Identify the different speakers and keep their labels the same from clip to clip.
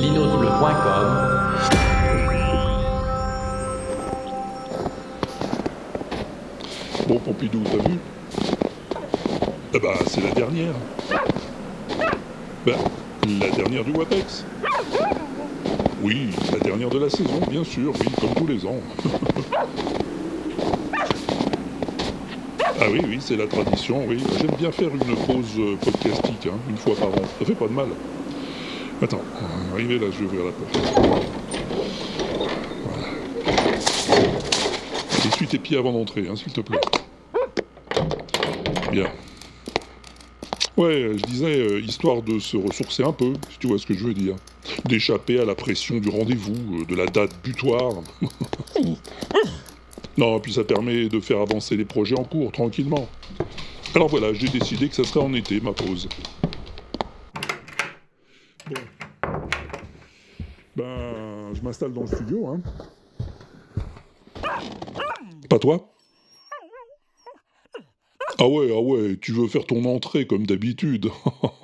Speaker 1: linozule.com
Speaker 2: Bon, Pompidou, t'as vu? Eh bah, c'est la dernière. Bah, la dernière du WAPEX. Oui, la dernière de la saison, bien sûr, oui, comme tous les ans. ah oui, oui, c'est la tradition, oui. J'aime bien faire une pause euh, podcastique, hein, une fois par an. Ça fait pas de mal. Attends, euh, arrivé là, je vais ouvrir la porte. Voilà. Tes pieds avant d'entrer, hein, s'il te plaît. Bien. Ouais, je disais, euh, histoire de se ressourcer un peu, si tu vois ce que je veux dire. D'échapper à la pression du rendez-vous, euh, de la date butoir. non, puis ça permet de faire avancer les projets en cours, tranquillement. Alors voilà, j'ai décidé que ça serait en été, ma pause. Ben, je m'installe dans le studio, hein. Pas toi? Ah ouais, ah ouais, tu veux faire ton entrée comme d'habitude.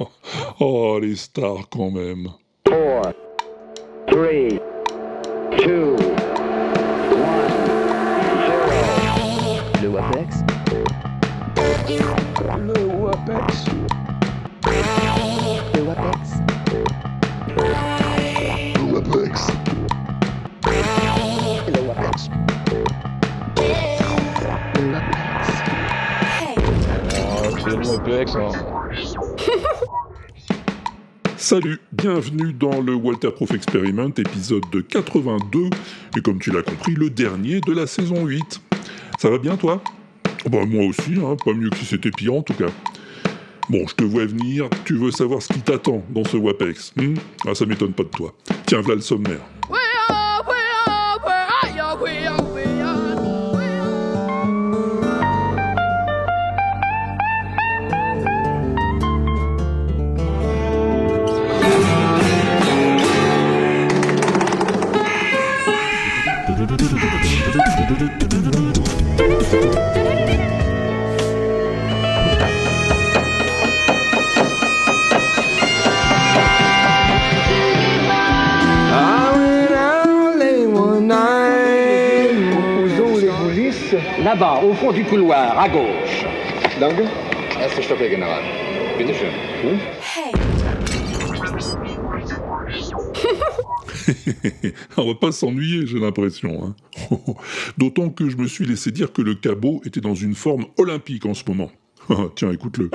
Speaker 2: oh, les stars quand même.
Speaker 3: 4, 3, 2, 1, 0.
Speaker 4: Le WAPEX?
Speaker 3: Le WAPEX.
Speaker 2: Salut, bienvenue dans le Walter Proof Experiment, épisode de 82, et comme tu l'as compris, le dernier de la saison 8. Ça va bien toi? Bah moi aussi, hein, pas mieux que si c'était pire en tout cas. Bon, je te vois venir, tu veux savoir ce qui t'attend dans ce WAPEX hmm? Ah, ça m'étonne pas de toi. Tiens, voilà le sommaire.
Speaker 5: Là-bas, au fond du couloir, à gauche.
Speaker 3: Danke.
Speaker 6: Erste Stockwerk, General. Bitte schön.
Speaker 2: On va pas s'ennuyer, j'ai l'impression. hein. D'autant que je me suis laissé dire que le cabot était dans une forme olympique en ce moment. Tiens, écoute-le.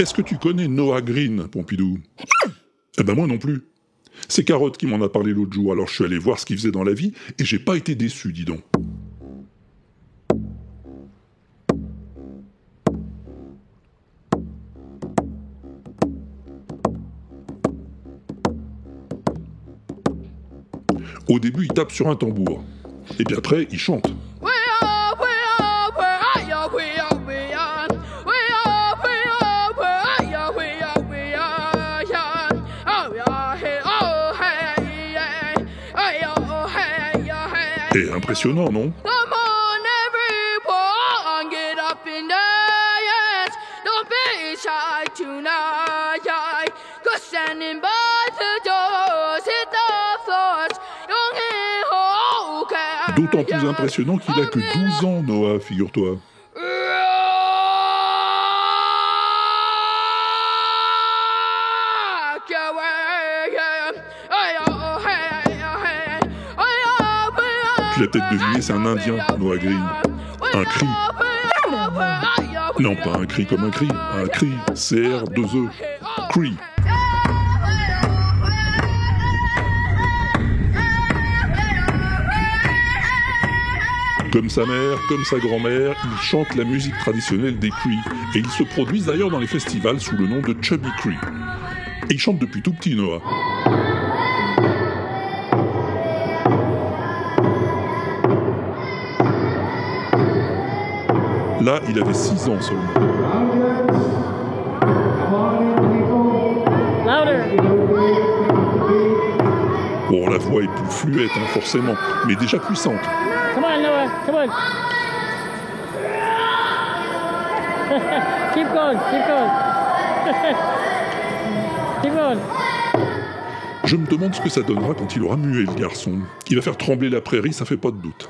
Speaker 2: Est-ce que tu connais Noah Green, Pompidou? Eh ben moi non plus. C'est Carotte qui m'en a parlé l'autre jour, alors je suis allé voir ce qu'il faisait dans la vie, et j'ai pas été déçu, dis donc. Au début, il tape sur un tambour. Et puis après, il chante. D'autant plus impressionnant qu'il a que 12 ans, Noah, figure-toi. Je l'ai peut-être deviné, c'est un Indien, Noah Green. Un cri. Non, pas un cri comme un cri, un cri, C-R-2-E, cri. Comme sa mère, comme sa grand-mère, il chante la musique traditionnelle des Cree. Et ils se produisent d'ailleurs dans les festivals sous le nom de Chubby Cree. Et il chante depuis tout petit, Noah. Là, il avait 6 ans seulement. Bon, on l'a voix est plus fluette, hein, forcément, mais déjà puissante.
Speaker 1: Come on, Noah. Come on. keep going. Keep going. keep going.
Speaker 2: Je me demande ce que ça donnera quand il aura mué le garçon. Il va faire trembler la prairie, ça fait pas de doute.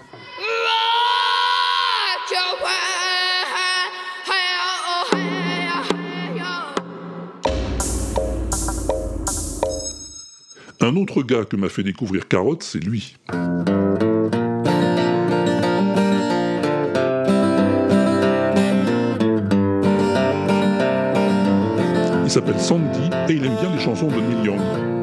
Speaker 2: Un autre gars que m'a fait découvrir Carotte, c'est lui. Il s'appelle Sandy et il aime bien les chansons de Neil Young.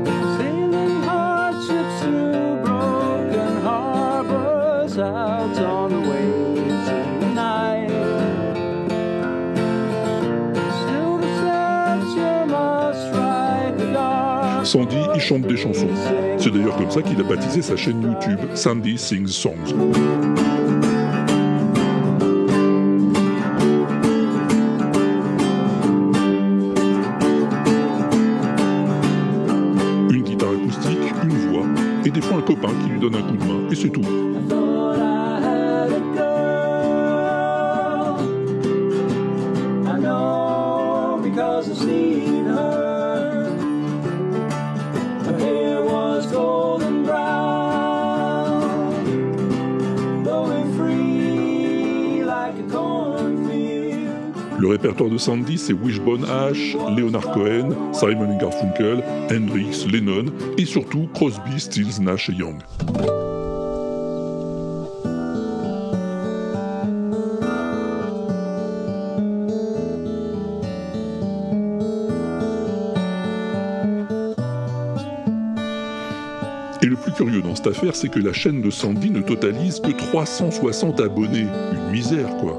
Speaker 2: Sandy, il chante des chansons. C'est d'ailleurs comme ça qu'il a baptisé sa chaîne YouTube, Sandy Sings Songs. De Sandy, c'est Wishbone Ash, Leonard Cohen, Simon Garfunkel, Hendrix, Lennon, et surtout Crosby, Stills, Nash et Young. Et le plus curieux dans cette affaire, c'est que la chaîne de Sandy ne totalise que 360 abonnés. Une misère, quoi.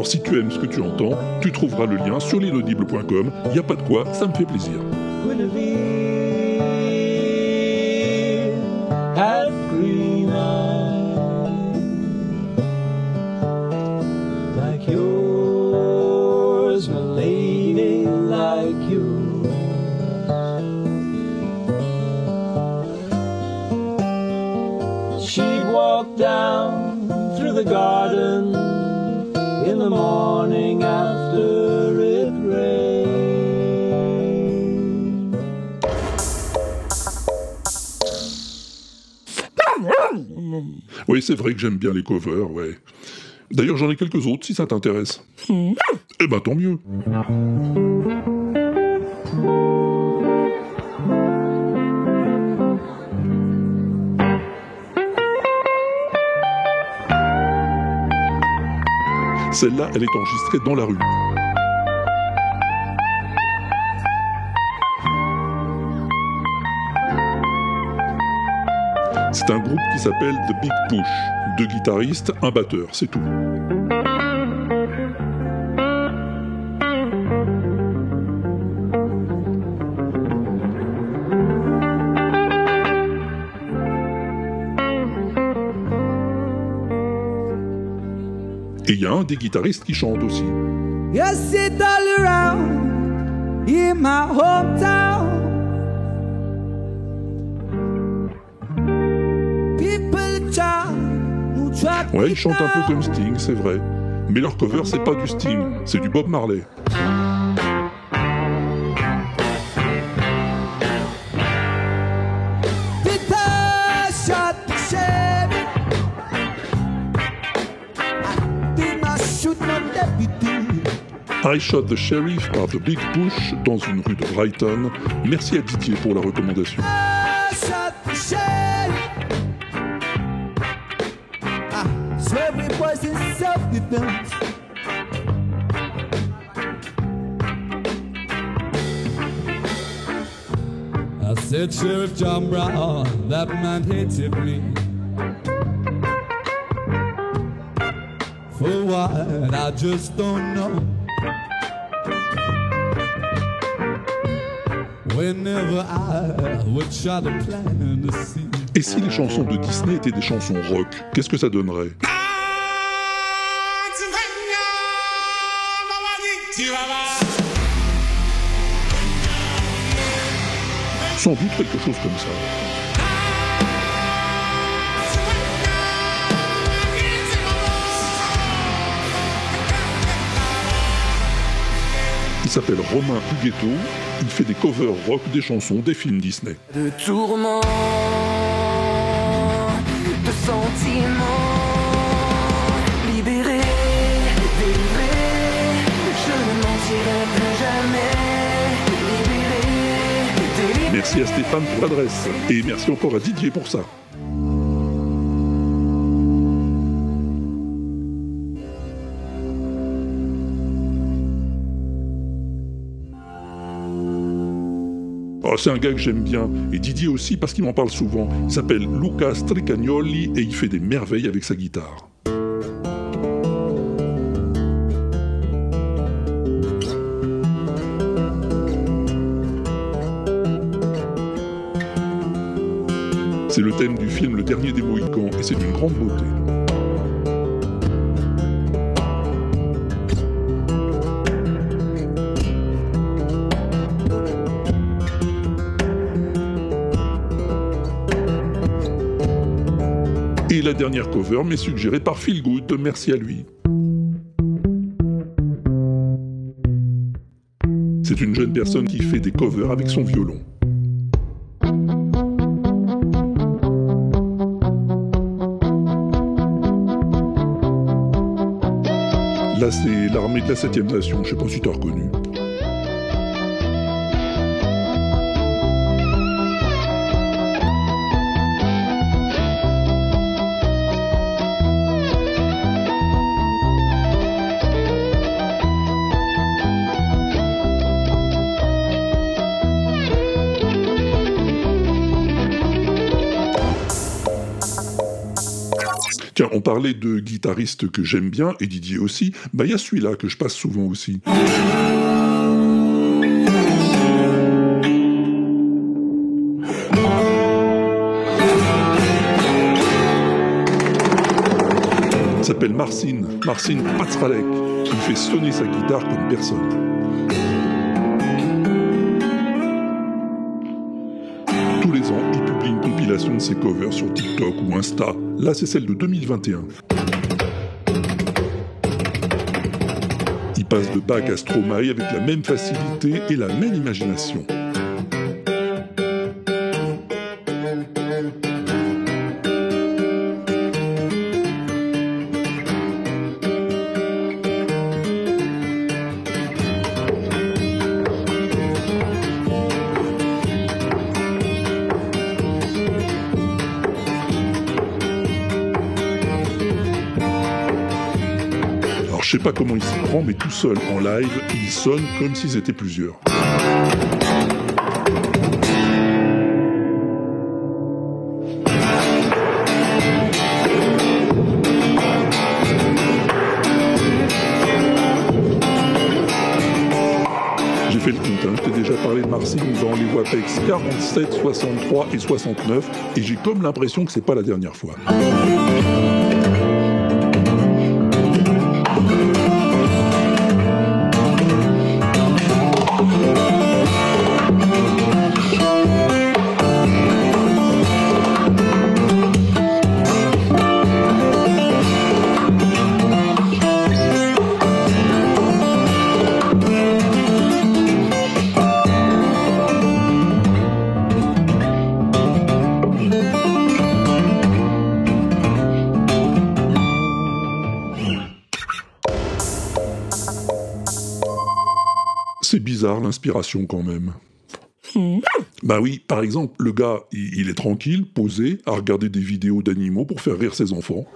Speaker 2: Alors si tu aimes ce que tu entends, tu trouveras le lien sur l'inaudible.com. Y a pas de quoi, ça me fait plaisir. C'est vrai que j'aime bien les covers, ouais. D'ailleurs, j'en ai quelques autres si ça t'intéresse. Eh ben, tant mieux. Celle-là, elle est enregistrée dans la rue. C'est un groupe qui s'appelle The Big Push. Deux guitaristes, un batteur, c'est tout. Et il y a un des guitaristes qui chante aussi.
Speaker 7: Yes, it all around in my.
Speaker 2: Ouais, ils chantent un peu comme Sting, c'est vrai. Mais leur cover, c'est pas du Sting, c'est du Bob Marley.
Speaker 7: I
Speaker 2: Shot the Sheriff par The Big Push dans une rue de Brighton. Merci à Didier pour la recommandation.
Speaker 7: Self-defense.
Speaker 8: I said, Sheriff John Brown, that man hated me. For what? I just don't know. Whenever I would try to plan to see.
Speaker 2: Et si les chansons de Disney étaient des chansons rock, qu'est-ce que ça donnerait? Sans doute quelque chose comme ça. Il s'appelle Romain Huguetto, il fait des covers rock des chansons des films Disney.
Speaker 5: De tourments,
Speaker 2: Merci à Stéphane pour l'adresse, et merci encore à Didier pour ça. Oh, c'est un gars que j'aime bien, et Didier aussi parce qu'il m'en parle souvent. Il s'appelle Luca Stricagnoli et il fait des merveilles avec sa guitare. C'est le thème du film Le Dernier des Mohicans et c'est d'une grande beauté. Et la dernière cover m'est suggérée par Phil Good, merci à lui. C'est une jeune personne qui fait des covers avec son violon. Là, c'est l'armée de la 7ème nation, je sais pas si t'as reconnu. On parlait de guitaristes que j'aime bien, et Didier aussi, bah il y a celui-là que je passe souvent aussi. Il s'appelle Marcin, Marcin Patzralek. Il fait sonner sa guitare comme personne. Tous les ans, il publie une compilation de ses covers sur TikTok ou Insta. Là, c'est celle de 2021. Il passe de Bach à Stromae avec la même facilité et la même imagination. Pas comment il s'y prend, mais tout seul en live, il sonne comme s'ils étaient plusieurs. J'ai fait le compte, hein. je t'ai déjà parlé de Marcine dans les WAPEX 47, 63 et 69, et j'ai comme l'impression que c'est pas la dernière fois. Quand même. Bah oui, par exemple, le gars, il, il est tranquille, posé, à regarder des vidéos d'animaux pour faire rire ses enfants.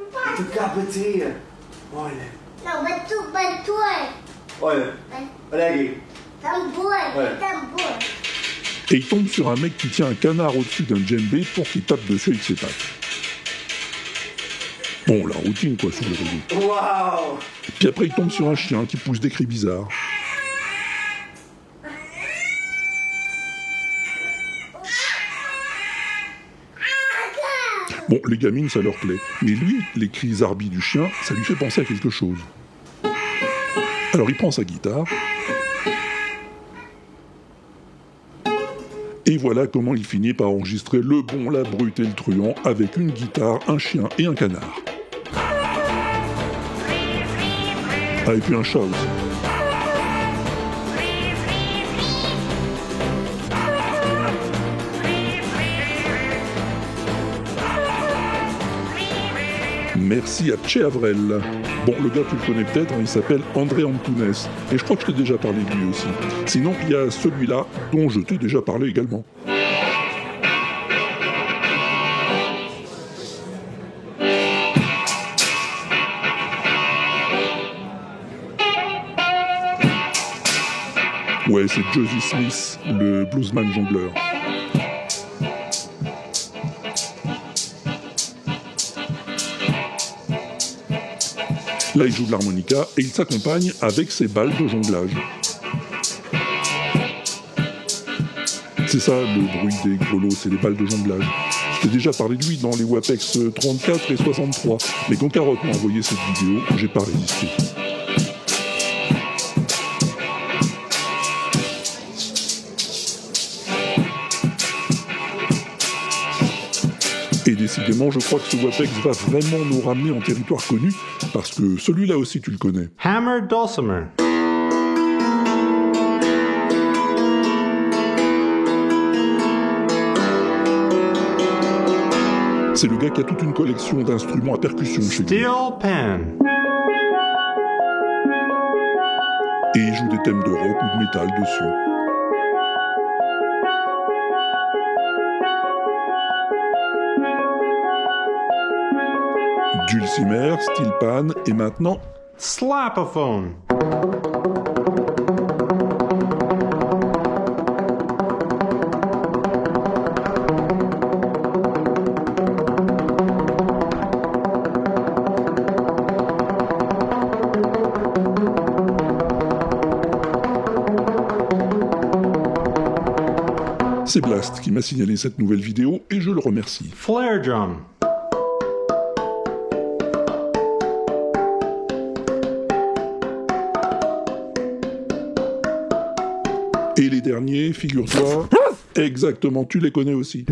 Speaker 2: Et il tombe sur un mec qui tient un canard au-dessus d'un djembé pour qu'il tape dessus avec ses pattes. Bon, la routine quoi sur le réseau.
Speaker 9: Uau!
Speaker 2: Puis après, il tombe sur un chien qui pousse des cris bizarres. Bon, les gamines, ça leur plaît. Mais lui, les cris arbis du chien, ça lui fait penser à quelque chose. Alors il prend sa guitare. Et voilà comment il finit par enregistrer le bon, la brute et le truand avec une guitare, un chien et un canard. Ah, et puis un chat aussi. Merci à Che Avrel. Bon, le gars, tu le connais peut-être, hein, il s'appelle André Antunes. Et je crois que je t'ai déjà parlé de lui aussi. Sinon, il y a celui-là, dont je t'ai déjà parlé également. Ouais, c'est Josie Smith, le bluesman jongleur. Là, il joue de l'harmonica et il s'accompagne avec ses balles de jonglage. C'est ça le bruit des grelots, c'est les balles de jonglage. J'ai déjà parlé de lui dans les WAPEX 34 et 63, mais quand Carotte m'a envoyé cette vidéo, j'ai pas résisté. Et décidément, je crois que ce WAPEX va vraiment nous ramener en territoire connu, parce que celui-là aussi tu le connais.
Speaker 10: Hammer Dulcimer.
Speaker 2: C'est le gars qui a toute une collection d'instruments à percussion chez lui.
Speaker 10: Steel Pan.
Speaker 2: Et il joue des thèmes de rock ou de métal dessus. Dulcimer, Steel Pan et maintenant
Speaker 10: Slapophone.
Speaker 2: c'est Blast qui m'a signalé cette nouvelle vidéo et je le remercie.
Speaker 10: Flare Drum.
Speaker 2: Figure-toi, exactement, tu les connais aussi.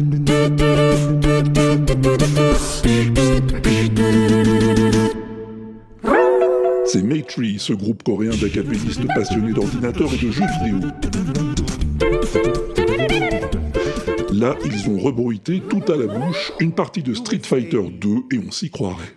Speaker 2: C'est Maytree, ce groupe coréen d'acapellistes passionnés d'ordinateurs et de jeux vidéo. Là, ils ont rebruité tout à la bouche une partie de Street Fighter 2 et on s'y croirait.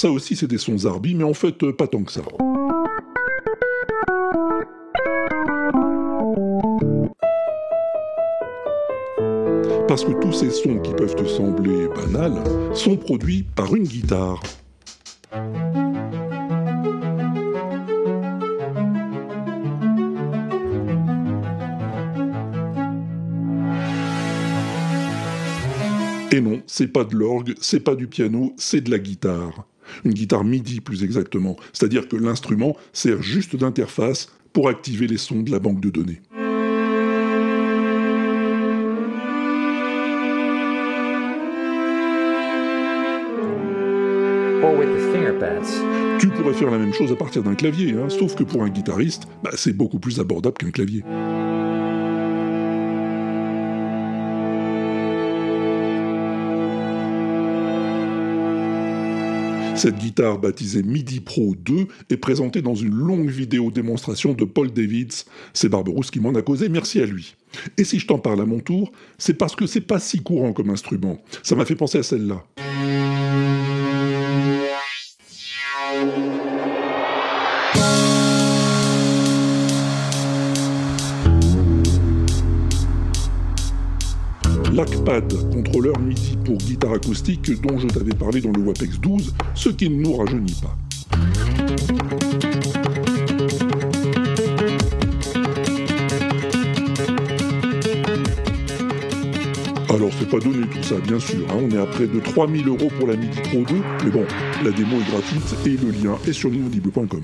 Speaker 2: ça aussi c'est des sons Zarbi, mais en fait euh, pas tant que ça. Parce que tous ces sons qui peuvent te sembler banals sont produits par une guitare. Et non, c'est pas de l'orgue, c'est pas du piano, c'est de la guitare. Une guitare MIDI plus exactement, c'est-à-dire que l'instrument sert juste d'interface pour activer les sons de la banque de données. Tu pourrais faire la même chose à partir d'un clavier, hein, sauf que pour un guitariste, bah, c'est beaucoup plus abordable qu'un clavier. Cette guitare baptisée MIDI Pro 2 est présentée dans une longue vidéo démonstration de Paul Davids. C'est Barberousse qui m'en a causé, merci à lui. Et si je t'en parle à mon tour, c'est parce que c'est pas si courant comme instrument. Ça m'a fait penser à celle-là. LACPAD, contrôleur MIDI pour guitare acoustique dont je t'avais parlé dans le WAPEX 12, ce qui ne nous rajeunit pas. Alors c'est pas donné tout ça, bien sûr. hein. On est à près de 3000 euros pour la Midi Pro 2, mais bon, la démo est gratuite et le lien est sur l'inaudible.com.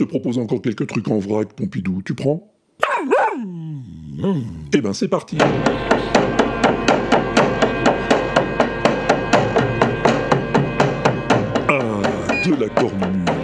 Speaker 2: te propose encore quelques trucs en vrac, Pompidou, tu prends Eh ben c'est parti. Ah, de la cornemuse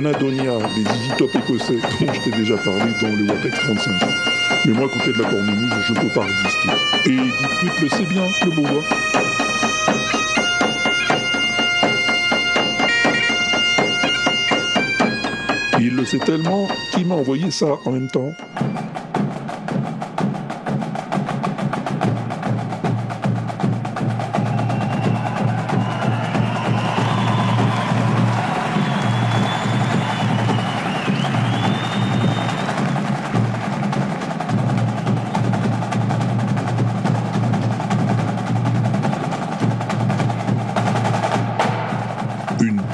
Speaker 2: Les Easy Top écossais dont je t'ai déjà parlé dans le Watex 35. Mais moi, à côté de la cornemuse, je peux pas résister. Et dit triple, c'est bien, le beau doigt. Il le sait tellement qu'il m'a envoyé ça en même temps.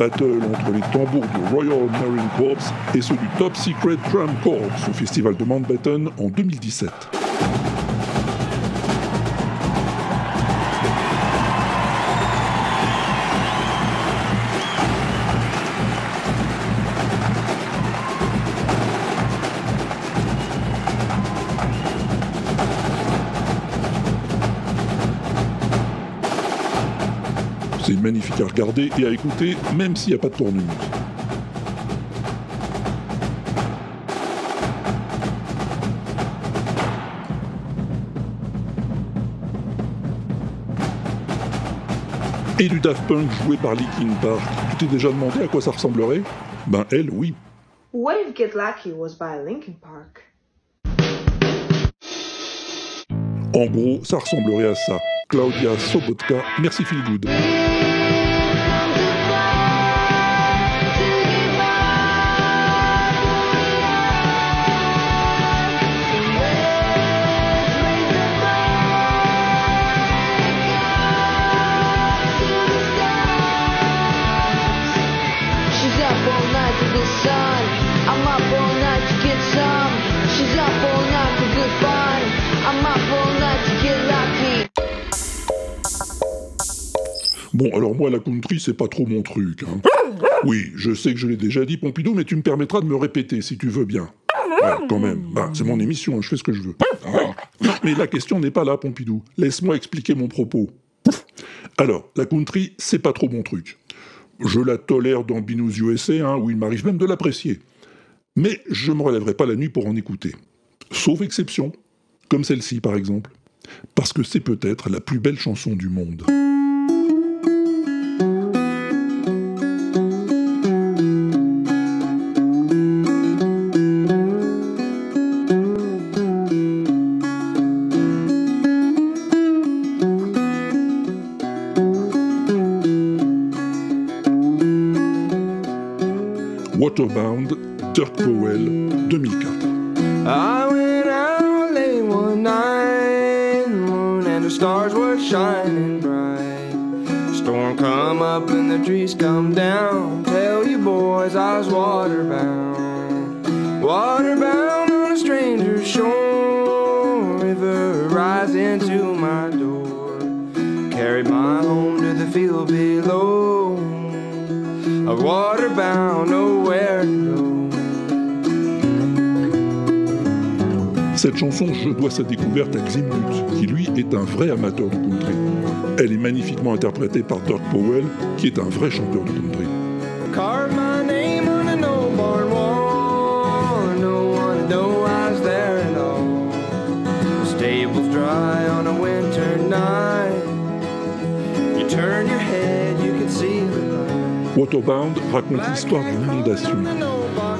Speaker 2: Battle entre les tambours du Royal Marine Corps et ceux du Top Secret Drum Corps au festival de Mountbatten en 2017. C'est magnifique à regarder et à écouter, même s'il n'y a pas de cornemuse. Et du Daft Punk joué par Linkin Park. Tu t'es déjà demandé à quoi ça ressemblerait? Ben elle, oui.
Speaker 11: What if Get Lucky was by Linkin Park?
Speaker 2: En gros, ça ressemblerait à ça. Claudia Sobotka, merci Phil Good. Bon, alors moi, la country, c'est pas trop mon truc. hein. Oui, je sais que je l'ai déjà dit, Pompidou, mais tu me permettras de me répéter si tu veux bien. Ouais, quand même. Bah, c'est mon émission, je fais ce que je veux. Mais la question n'est pas là, Pompidou. Laisse-moi expliquer mon propos. Alors, la country, c'est pas trop mon truc. Je la tolère dans Binous USA, hein, où il m'arrive même de l'apprécier. Mais je me relèverai pas la nuit pour en écouter. Sauf exception, comme celle-ci par exemple. Parce que c'est peut-être la plus belle chanson du monde. découverte Aximut, qui lui est un vrai amateur de country. Elle est magnifiquement interprétée par Doc Powell, qui est un vrai chanteur de country. Waterbound raconte l'histoire d'une inondation.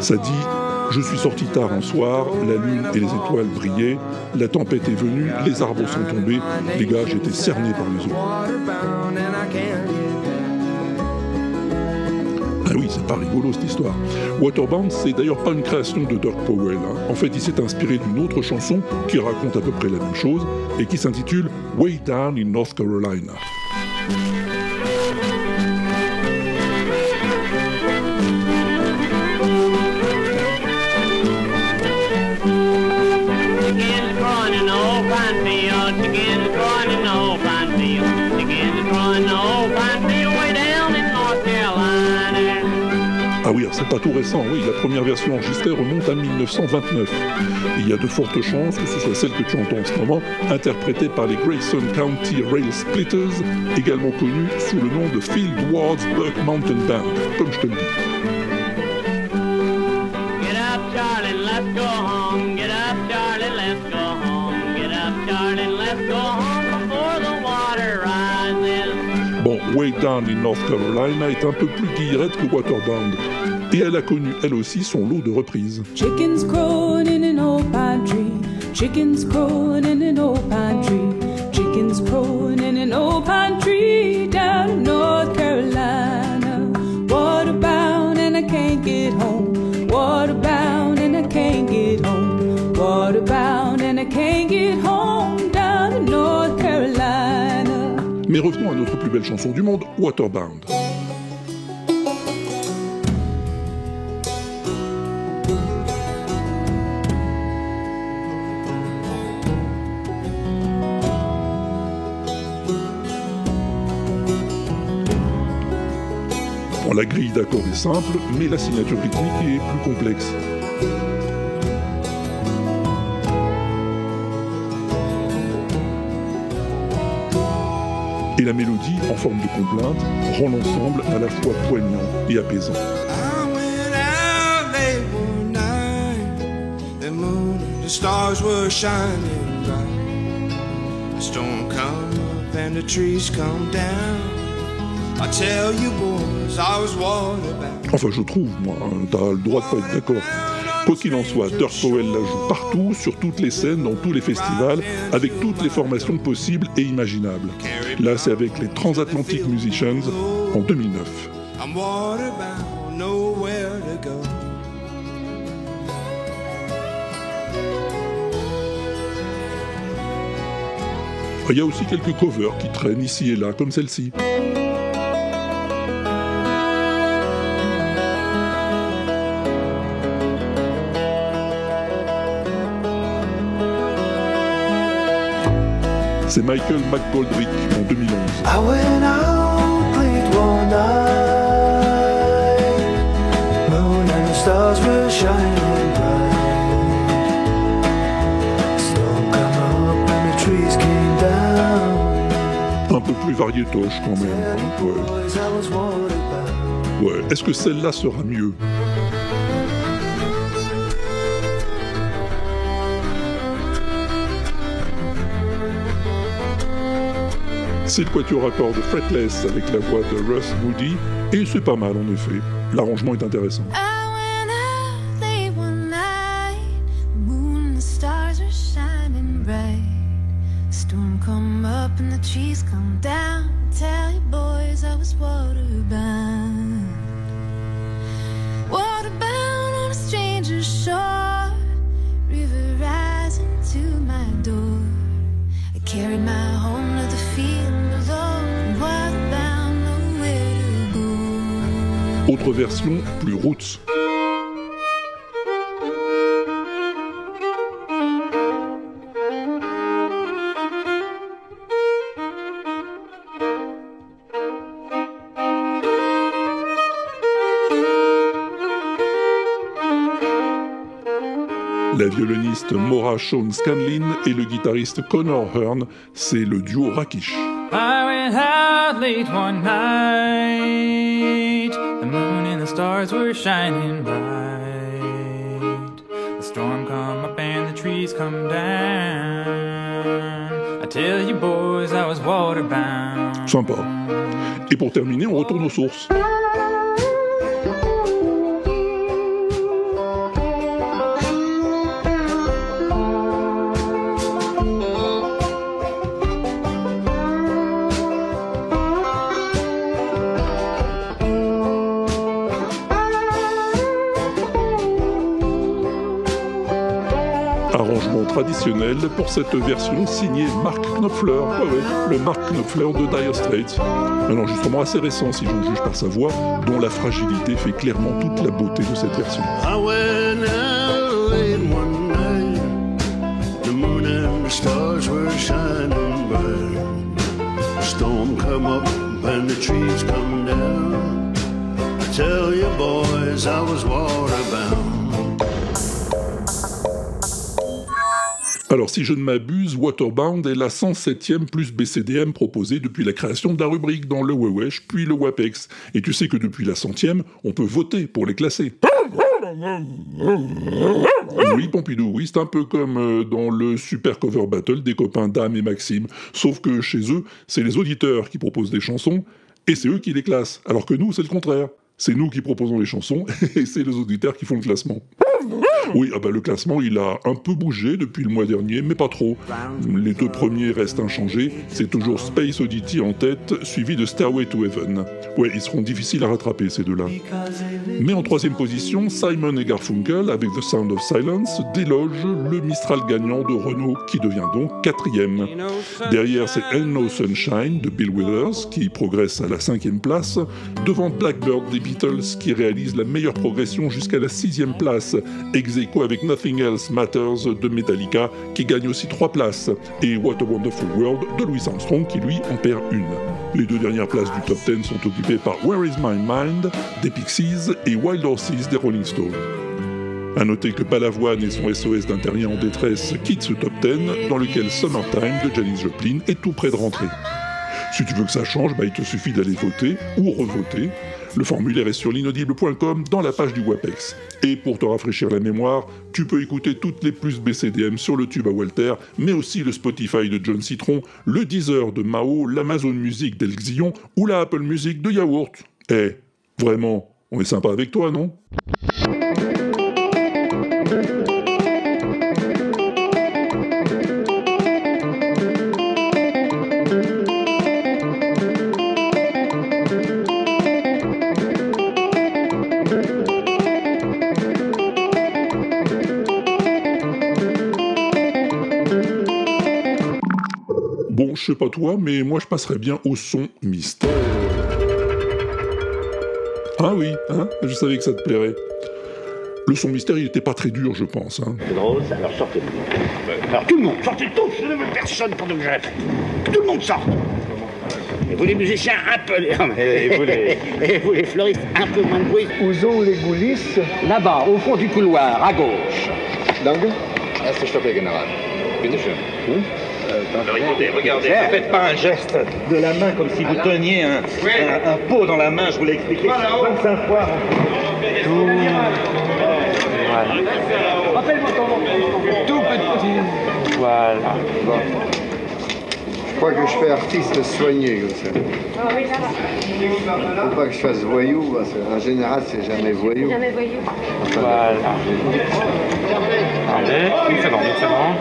Speaker 2: Ça dit je suis sorti tard un soir, la lune et les étoiles brillaient, la tempête est venue, les arbres sont tombés, les gars, j'étais cerné par les eaux. Ah oui, c'est pas rigolo cette histoire. Waterbound, c'est d'ailleurs pas une création de Dirk Powell. hein. En fait, il s'est inspiré d'une autre chanson qui raconte à peu près la même chose et qui s'intitule Way Down in North Carolina. C'est pas tout récent, oui, la première version enregistrée remonte à 1929. Il y a de fortes chances que ce soit celle que tu entends en ce moment, interprétée par les Grayson County Rail Splitters, également connus sous le nom de Field Wards Buck Mountain Band, comme je te le dis.
Speaker 12: Get up, Charlie, let's go home. Get up, Charlie, let's go home. Get up, Charlie, let's go home before the water rises.
Speaker 2: Bon, Way Down in North Carolina est un peu plus guillerette que Waterbound, et elle a connu elle aussi son lot de reprises.
Speaker 13: Chickens crowing in an old pine tree. Chickens crowing in an old pine tree. Chickens crowing in an old pine tree down in North Carolina. Waterbound and I can't get home. Waterbound and I can't get home. Waterbound and I can't get home down in North Carolina.
Speaker 2: Mais revenons à notre plus belle chanson du monde, Waterbound. La grille d'accords est simple, mais la signature rythmique est plus complexe. Et la mélodie, en forme de complainte, rend l'ensemble à la fois poignant et apaisant. Enfin, je trouve, moi, hein, t'as le droit de pas être d'accord. Quoi qu'il en soit, Dirk Powell la joue partout, sur toutes les scènes, dans tous les festivals, avec toutes les formations possibles et imaginables. Là, c'est avec les Transatlantic Musicians en 2009.
Speaker 14: I'm waterbound, nowhere to go.
Speaker 2: Il y a aussi quelques covers qui traînent ici et là, comme celle-ci. C'est Michael McGoldrick en 2011.
Speaker 15: I went out late one night. Moon and the stars were shining bright. Storm come up and the trees came down.
Speaker 2: Un peu plus variétoche quand même. hein, Ouais. Ouais. Est-ce que celle-là sera mieux? C'est le quatuor à cordes Fretless avec la voix de Russ Moody, et c'est pas mal en effet. L'arrangement est intéressant. La violoniste Maura Shawn Scanlon et le guitariste Connor Hearn, c'est le duo Rakish.
Speaker 16: I went out late one night. The moon and the stars were shining bright. The storm come up and the trees come down. I tell you boys, I was waterbound.
Speaker 2: Sympa. Et pour terminer, on retourne aux sources. Traditionnel pour cette version signée Mark Knopfler, le Mark Knopfler de Dire Straits. Un enregistrement assez récent si j'en juge par sa voix, dont la fragilité fait clairement toute la beauté de cette version.
Speaker 17: I went out late one night.
Speaker 2: Alors si je ne m'abuse, Waterbound est la 107e plus BCDM proposée depuis la création de la rubrique dans le Wewesh puis le WAPEX. Et tu sais que depuis la centième, on peut voter pour les classer. Oui, Pompidou, oui, c'est un peu comme euh, dans le Super Cover Battle des copains Dame et Maxime. Sauf que chez eux, c'est les auditeurs qui proposent des chansons et c'est eux qui les classent. Alors que nous, c'est le contraire. C'est nous qui proposons les chansons et c'est les auditeurs qui font le classement. Oui, ah bah, le classement, il a un peu bougé depuis le mois dernier, mais pas trop. Les deux premiers restent inchangés. C'est toujours Space Oddity en tête, suivi de Stairway to Heaven. Ouais, ils seront difficiles à rattraper, ces deux-là. Mais en troisième position, Simon et Garfunkel, avec The Sound of Silence, délogent le Mistral gagnant de Renault, qui devient donc quatrième. Derrière, c'est Ain't No Sunshine de Bill Withers, qui progresse à la cinquième place, devant Blackbird des Beatles, qui réalise la meilleure progression jusqu'à la sixième place, ex avec Nothing Else Matters de Metallica, qui gagne aussi trois places, et What a Wonderful World de Louis Armstrong, qui lui en perd une. Les deux dernières places du top 10 sont occupées par Where Is My Mind des Pixies et Wild Horses des Rolling Stones. A noter que Balavoine et son SOS d'un terrien en détresse quittent ce top 10 dans lequel Summertime de Janis Joplin est tout près de rentrer. Si tu veux que ça change, bah, il te suffit d'aller voter ou revoter. Le formulaire est sur l'inaudible.com dans la page du WAPEX. Et pour te rafraîchir la mémoire, tu peux écouter toutes les plus BCDM sur le tube à Walter, mais aussi le Spotify de John Citron, le Deezer de Mao, l'Amazon Music d'El Xion ou la Apple Music de Yaourt. Eh, vraiment, on est sympa avec toi, non? Sais pas toi, mais moi je passerais bien au son mystère. Ah oui, hein je savais que ça te plairait. Le son mystère, il était pas très dur, je pense. Hein.
Speaker 5: C'est drôle, ça. Alors sortez. Alors tout le monde, sortez tous, je ne veux personne pendant que je répète. Tout le monde sorte. Et vous les musiciens, un peu Et vous les... Et vous les fleuristes, un peu moins de bruit.
Speaker 3: Où sont les coulisses?
Speaker 5: Là-bas, au fond du couloir, à gauche.
Speaker 3: Danke.
Speaker 6: Erste Stoppe, General. Bitte schön.
Speaker 5: Alors écoutez, regardez,
Speaker 18: Ne faites pas un geste de la main comme si vous teniez un, un- un pot dans la main, je vous l'ai expliqué 25 fois.
Speaker 3: Tout petit.
Speaker 18: Voilà.
Speaker 3: Bon. Je crois que je fais artiste soigné comme ça. Faut pas que je fasse voyou, parce qu'en général, c'est jamais voyou.
Speaker 19: Jamais voyou.
Speaker 18: Voilà. Allez, une seconde, une seconde.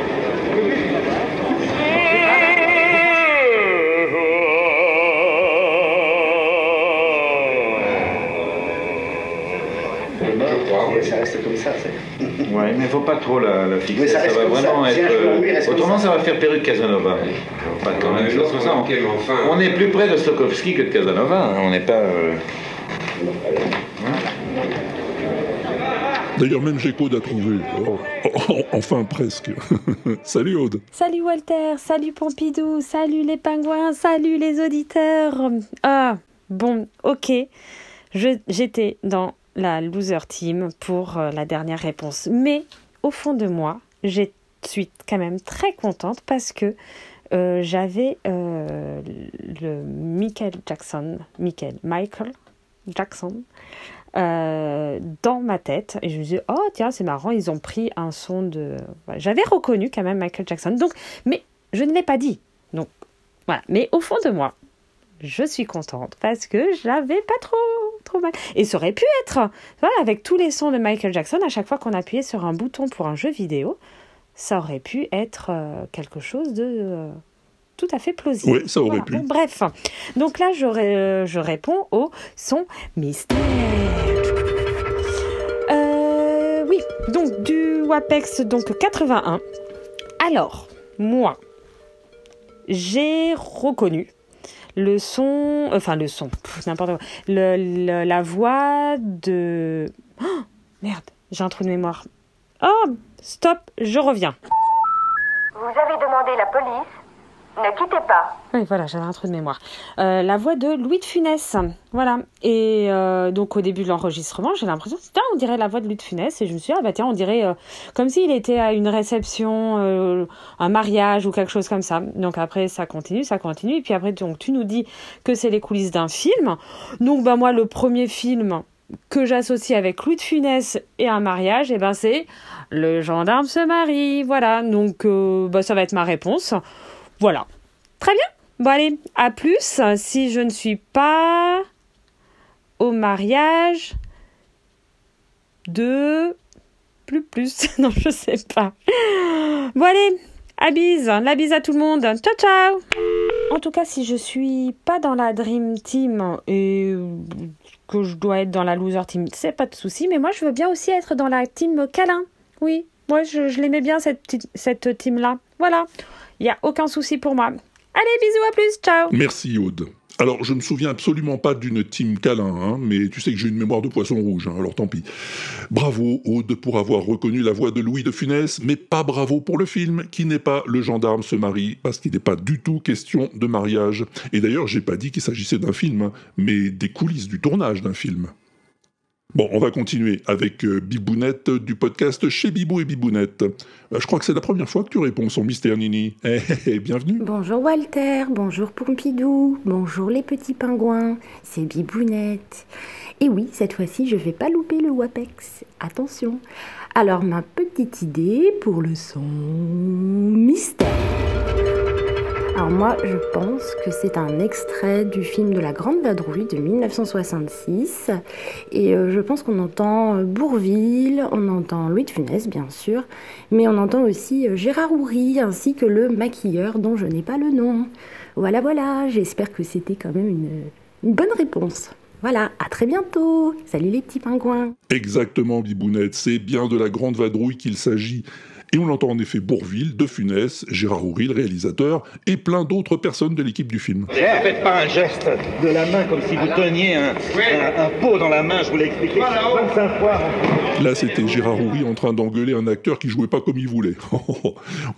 Speaker 5: Ça reste comme ça, c'est...
Speaker 9: Ouais, mais faut pas trop la, la fixer.
Speaker 5: Mais ça
Speaker 9: va
Speaker 5: comme
Speaker 9: vraiment
Speaker 5: ça.
Speaker 9: être. Euh, Autrement,
Speaker 5: ça.
Speaker 9: ça va faire perruque Casanova. Pas quand même chose comme ça. On est plus près de Stokowski que de Casanova. hein. On n'est pas. euh,
Speaker 2: D'ailleurs, même G-Code a trouvé. Oh, oh, enfin, presque. Salut Aude.
Speaker 20: Salut Walter, salut Pompidou, salut les pingouins, salut les auditeurs. Ah, bon, ok. Je- J'étais dans la loser team pour euh, la dernière réponse. Mais au fond de moi, je suis quand même très contente parce que euh, j'avais euh, le Michael Jackson, Michael, Michael Jackson, dans ma tête. Et je me disais oh tiens c'est marrant ils ont pris un son de j'avais reconnu quand même Michael Jackson. Donc mais je ne l'ai pas dit. Donc mais au fond de moi je suis contente parce que j'avais pas trop, trop mal. Et ça aurait pu être, voilà, avec tous les sons de Michael Jackson, à chaque fois qu'on appuyait sur un bouton pour un jeu vidéo, ça aurait pu être euh, quelque chose de euh, tout à fait plausible.
Speaker 2: Ouais, ça aurait
Speaker 20: Voilà.
Speaker 2: pu.
Speaker 20: Bon, bref, donc là, je, ré- je réponds au son mystère. Euh, oui, donc du WAPEX donc 81. Alors, moi, j'ai reconnu le son, enfin le son, n'importe quoi, le- la voix de... Oh, merde, j'ai un trou de mémoire. Oh, stop, je reviens.
Speaker 21: Vous avez demandé la police Ne quittez pas.
Speaker 20: Oui, voilà, j'avais un trou de mémoire. Euh, la voix de Louis de Funès. Voilà. Et euh, donc, au début de l'enregistrement, j'ai l'impression que on dirait la voix de Louis de Funès. Et je me suis dit, ah bah tiens, on dirait euh, comme s'il était à une réception, un mariage ou quelque chose comme ça. Donc après, ça continue, ça continue. Et puis après, donc, tu nous dis que c'est les coulisses d'un film. Donc, bah moi, le premier film que j'associe avec Louis de Funès et un mariage, et ben c'est Le gendarme se marie. Voilà. Donc, bah, ça va être ma réponse. Voilà. Très bien. Bon allez, à plus. Si je ne suis pas au mariage de plus plus. Non, je sais pas. Bon allez, à bise. La bise à tout le monde. Ciao ciao. En tout cas, si je suis pas dans la Dream Team et que je dois être dans la Loser Team, c'est pas de souci. Mais moi, je veux bien aussi être dans la team câlin. Oui, moi, je, l'aimais bien cette, cette team-là. Voilà. Il n'y a aucun souci pour moi. Allez, bisous, à plus, ciao
Speaker 2: Merci Aude. Alors, je me souviens absolument pas d'une team câlin, hein, mais tu sais que j'ai une mémoire de poisson rouge, hein, alors tant pis. Bravo Aude pour avoir reconnu la voix de Louis de Funès, mais pas bravo pour le film, qui n'est pas Le gendarme se marie, parce qu'il n'est pas du tout question de mariage. Et d'ailleurs, j'ai pas dit qu'il s'agissait d'un film, hein, mais des coulisses du tournage d'un film. Bon, on va continuer avec euh, Bibounette du podcast Chez Bibou et Bibounette. Euh, je crois que c'est la première fois que tu réponds son mystère Nini. Eh, eh, eh, bienvenue.
Speaker 22: Bonjour Walter, bonjour Pompidou, bonjour les petits pingouins, c'est Bibounette. Et oui, cette fois-ci, je vais pas louper le WAPEX. Attention. Alors, ma petite idée pour le son mystère. Alors moi, je pense que c'est un extrait du film de la Grande Vadrouille de 1966. Et euh, je pense qu'on entend euh, Bourville, on entend Louis de Funès, bien sûr, mais on entend aussi euh, Gérard Houry, ainsi que le maquilleur dont je n'ai pas le nom. Voilà, voilà, j'espère que c'était quand même une, une bonne réponse. Voilà, à très bientôt. Salut les petits pingouins.
Speaker 2: Exactement, Bibounette, c'est bien de la grande vadrouille qu'il s'agit. Et on entend en effet Bourville, De Funès, Gérard Houry, le réalisateur, et plein d'autres personnes de l'équipe du film.
Speaker 18: Ne faites pas un geste de la main comme si vous teniez un, un- un pot dans la main, je vous l'ai expliqué 25 fois.
Speaker 2: Là, c'était Gérard Houry en train d'engueuler un acteur qui jouait pas comme il voulait.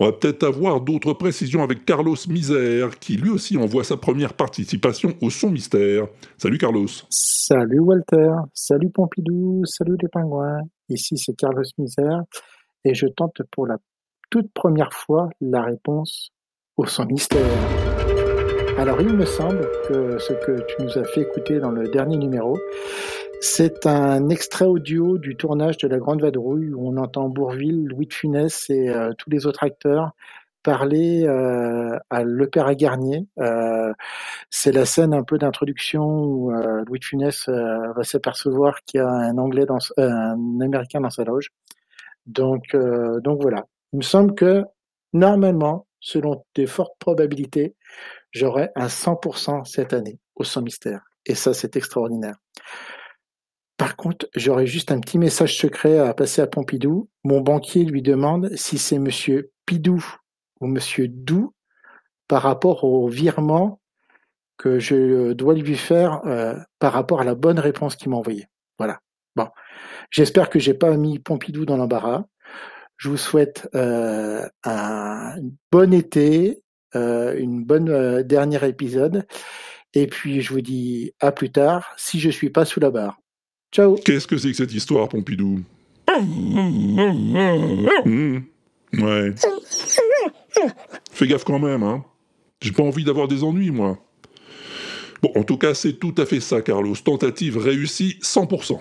Speaker 2: on va peut-être avoir d'autres précisions avec Carlos Misère, qui lui aussi envoie sa première participation au son mystère. Salut Carlos.
Speaker 23: Salut Walter, salut Pompidou, salut les pingouins. Ici c'est Carlos Misère et je tente pour la toute première fois la réponse au son mystère. Alors il me semble que ce que tu nous as fait écouter dans le dernier numéro, c'est un extrait audio du tournage de La Grande Vadrouille où on entend Bourville, Louis de Funès et euh, tous les autres acteurs parler euh, à l'Opéra Garnier. Euh, c'est la scène un peu d'introduction où Louis de Funès va s'apercevoir qu'il y a un Anglais dans, un Américain dans sa loge. Donc, euh, donc voilà. Il me semble que normalement, selon des fortes probabilités, j'aurai un 100% cette année au sans mystère. Et ça, c'est extraordinaire. Par contre, j'aurais juste un petit message secret à passer à Pompidou. Mon banquier lui demande si c'est Monsieur Pidou ou Monsieur Dou par rapport au virement que je dois lui faire euh, par rapport à la bonne réponse qu'il m'a envoyée. Voilà. Bon, j'espère que j'ai pas mis Pompidou dans l'embarras. Je vous souhaite euh, un bon été, euh, une bonne euh, dernier épisode, et puis je vous dis à plus tard si je suis pas sous la barre. Ciao.
Speaker 2: Qu'est-ce que c'est que cette histoire, Pompidou? Hmm. Ouais. Fais gaffe quand même, hein. J'ai pas envie d'avoir des ennuis, moi. Bon, en tout cas, c'est tout à fait ça, Carlos. Tentative réussie 100%.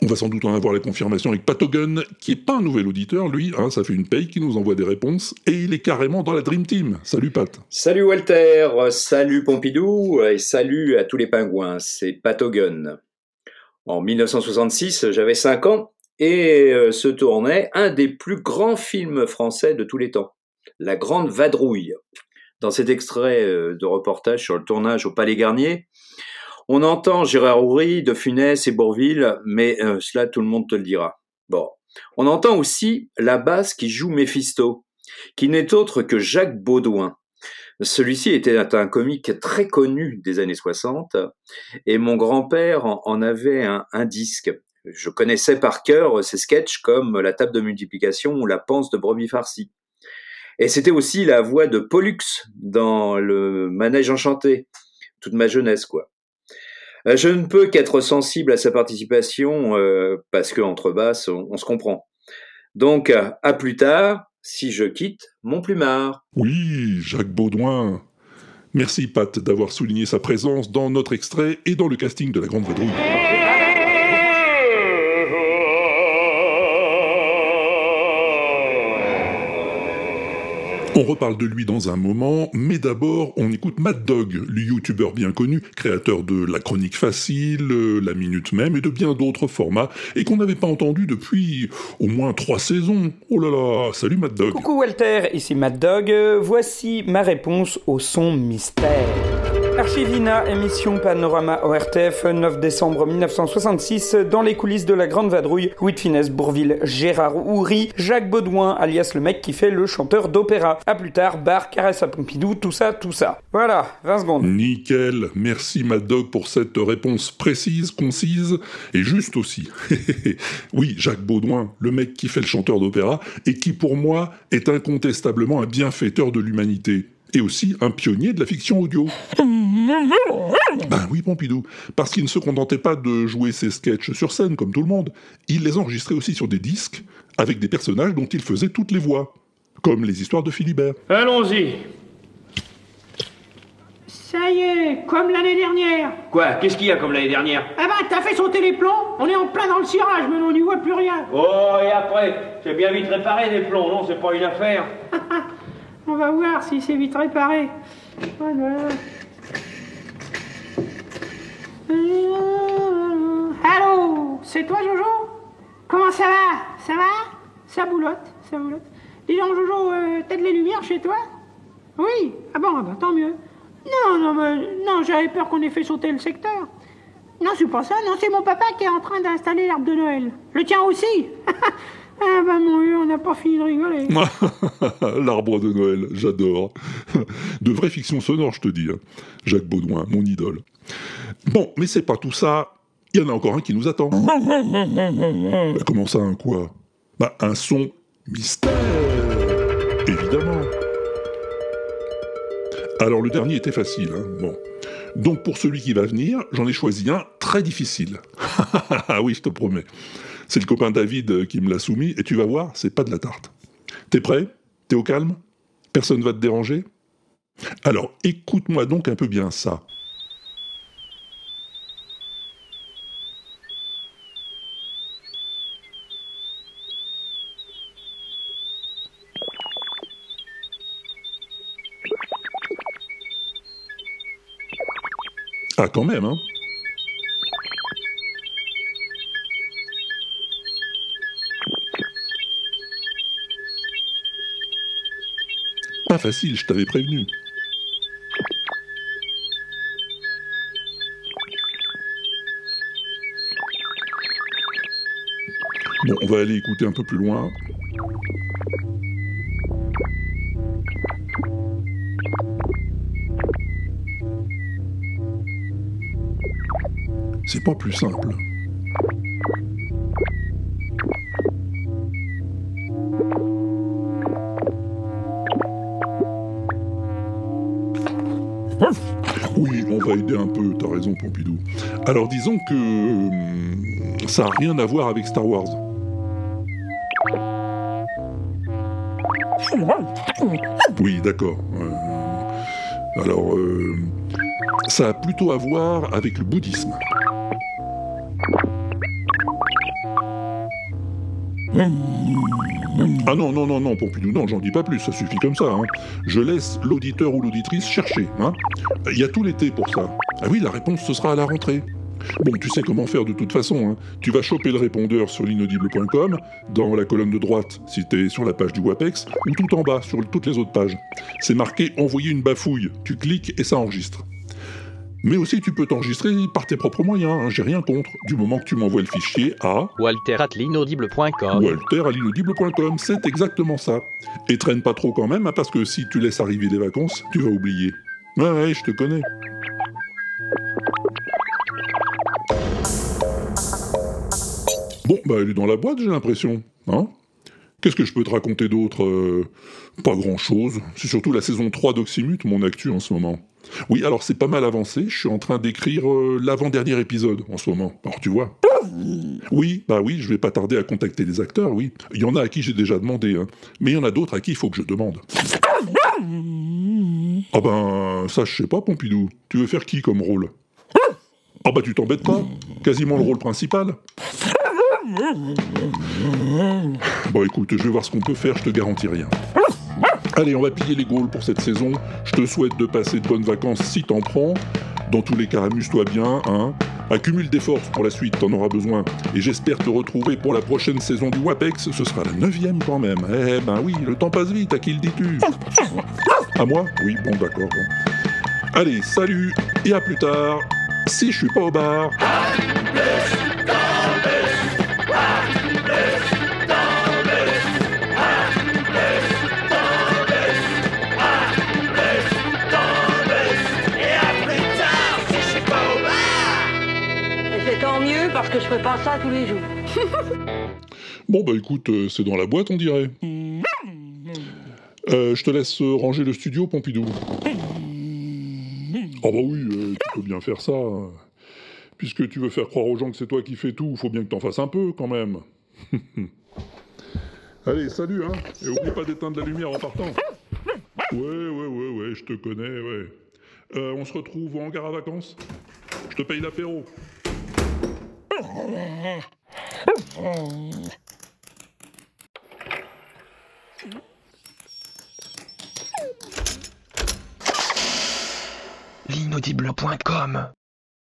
Speaker 2: On va sans doute en avoir la confirmation avec Patogun, qui est pas un nouvel auditeur, lui, hein, ça fait une paye qui nous envoie des réponses, et il est carrément dans la Dream Team. Salut Pat.
Speaker 24: Salut Walter, salut Pompidou, et salut à tous les pingouins, c'est Patogun. En 1966, j'avais 5 ans, et euh, se tournait un des plus grands films français de tous les temps, La Grande Vadrouille. Dans cet extrait euh, de reportage sur le tournage au Palais Garnier, on entend Gérard Houry, De Funès et Bourville, mais euh, cela tout le monde te le dira. Bon. On entend aussi la basse qui joue Méphisto, qui n'est autre que Jacques Baudouin. Celui-ci était un comique très connu des années 60, et mon grand-père en, avait un, disque. Je connaissais par cœur ses sketchs comme La table de multiplication ou La panse de brebis farcie. Et c'était aussi la voix de Pollux dans le Manège enchanté, toute ma jeunesse, quoi. Euh, Je ne peux qu'être sensible à sa participation euh, parce que entre basses, on, se comprend. Donc, à plus tard, si je quitte mon plumard.
Speaker 2: Oui, Jacques Baudouin. Merci Pat d'avoir souligné sa présence dans notre extrait et dans le casting de La Grande Vadrouille. On reparle de lui dans un moment, mais d'abord on écoute Mad Dog, le youtubeur bien connu, créateur de La Chronique Facile, euh, La Minute Même et de bien d'autres formats, et qu'on n'avait pas entendu depuis au moins trois saisons. Oh là là, salut Mad Dog.
Speaker 25: Coucou Walter, ici Mad Dog. Euh, Voici ma réponse au son mystère. Archivina, émission Panorama ORTF, 9 décembre 1966, dans les coulisses de la Grande Vadrouille, Finesse, Bourville, Gérard Houry, Jacques Baudouin, alias le mec qui fait le chanteur d'opéra. À plus tard, Bar, Caresse Pompidou, tout ça, tout ça. Voilà, 20 secondes.
Speaker 2: Nickel, merci Mad Dog pour cette réponse précise, concise et juste aussi. oui, Jacques Baudouin, le mec qui fait le chanteur d'opéra et qui pour moi est incontestablement un bienfaiteur de l'humanité et aussi un pionnier de la fiction audio. Ben oui, Pompidou, parce qu'il ne se contentait pas de jouer ses sketchs sur scène comme tout le monde, il les enregistrait aussi sur des disques avec des personnages dont il faisait toutes les voix, comme les histoires de Philibert.
Speaker 26: Allons-y. Ça y est, comme l'année dernière.
Speaker 27: Quoi Qu'est-ce qu'il y a comme l'année dernière?
Speaker 26: Ah bah, t'as fait sauter les plombs On est en plein dans le cirage, mais on n'y voit plus rien.
Speaker 27: Oh, et après? C'est bien vite réparé des plombs, non? C'est pas une affaire.
Speaker 26: On va voir si c'est vite réparé. Voilà. Allô C'est toi, Jojo? Comment ça va? Ça va? Ça boulotte, ça boulotte. Dis donc, Jojo, euh, t'as de les lumières chez toi? Oui Ah bon, ah bah, tant mieux. Non, non, mais, non, j'avais peur qu'on ait fait sauter le secteur. Non, c'est pas ça, non, c'est mon papa qui est en train d'installer l'arbre de Noël. Le tien aussi? Ah bah mon vieux, on n'a pas fini de rigoler.
Speaker 2: L'arbre de Noël, j'adore. De vraie fiction sonore, je te dis. hein. Jacques Baudouin, mon idole. Bon, mais c'est pas tout ça. Il y en a encore un qui nous attend. Bah, comment ça, un quoi? Bah, un son mystère. Évidemment. Alors, le dernier était facile. hein. Bon. Donc, pour celui qui va venir, j'en ai choisi un très difficile. ah oui, je te promets. C'est le copain David euh, qui me l'a soumis, et tu vas voir, c'est pas de la tarte. T'es prêt? T'es au calme? Personne va te déranger? Alors, écoute-moi donc un peu bien ça. Ah, quand même, hein facile, je t'avais prévenu. Bon, on va aller écouter un peu plus loin. C'est pas plus simple. Va aider un peu, t'as raison Pompidou. Alors disons que hum, ça n'a rien à voir avec Star Wars. Oui, d'accord. Alors, euh, ça a plutôt à voir avec le bouddhisme. Ah non, non, non, non, Pompidou, non, j'en dis pas plus, ça suffit comme ça. hein. Je laisse l'auditeur ou l'auditrice chercher. hein. Il y a tout l'été pour ça. Ah oui, la réponse, ce sera à la rentrée. Bon, tu sais comment faire de toute façon. hein. Tu vas choper le répondeur sur l'inaudible.com, dans la colonne de droite si t'es sur la page du WAPEX, ou tout en bas sur toutes les autres pages. C'est marqué Envoyer une bafouille. Tu cliques et ça enregistre. Mais aussi, tu peux t'enregistrer par tes propres moyens, hein, j'ai rien contre, du moment que tu m'envoies le fichier à
Speaker 28: Walter at l'inaudible.com.
Speaker 2: Walter à l'inaudible.com, c'est exactement ça. Et traîne pas trop quand même, hein, parce que si tu laisses arriver les vacances, tu vas oublier. Ouais, ouais, je te connais. Bon, bah elle est dans la boîte, j'ai l'impression. Hein? Qu'est-ce que je peux te raconter d'autre Euh, Pas grand-chose. C'est surtout la saison 3 d'Oxymute, mon actu en ce moment. Oui, alors c'est pas mal avancé, je suis en train d'écrire euh, l'avant-dernier épisode en ce moment. Alors tu vois. Oui, bah oui, je vais pas tarder à contacter les acteurs, oui. Il y en a à qui j'ai déjà demandé, hein. mais il y en a d'autres à qui il faut que je demande. Ah ben, ça je sais pas, Pompidou. Tu veux faire qui comme rôle? Ah bah tu t'embêtes pas Quasiment le rôle principal. Bon écoute, je vais voir ce qu'on peut faire, je te garantis rien. Allez, on va piller les Gaules pour cette saison. Je te souhaite de passer de bonnes vacances si t'en prends. Dans tous les cas, amuse-toi bien, hein. Accumule des forces pour la suite, t'en auras besoin. Et j'espère te retrouver pour la prochaine saison du WAPEX. Ce sera la neuvième quand même. Eh ben oui, le temps passe vite, à qui le dis-tu? À moi? Oui, bon d'accord. Allez, salut et à plus tard. Si je suis pas au bar.
Speaker 29: Parce que je fais pas ça tous les jours.
Speaker 2: Bon bah écoute, euh, c'est dans la boîte on dirait. Euh, je te laisse euh, ranger le studio, Pompidou. Ah bah oui, tu peux bien faire ça. Puisque tu veux faire croire aux gens que c'est toi qui fais tout, faut bien que t'en fasses un peu quand même. Allez, salut, hein Et oublie pas d'éteindre la lumière en partant. Ouais, ouais, ouais, ouais, je te connais, ouais. On se retrouve en hangar à vacances? Je te paye l'apéro.
Speaker 15: L'inaudible.com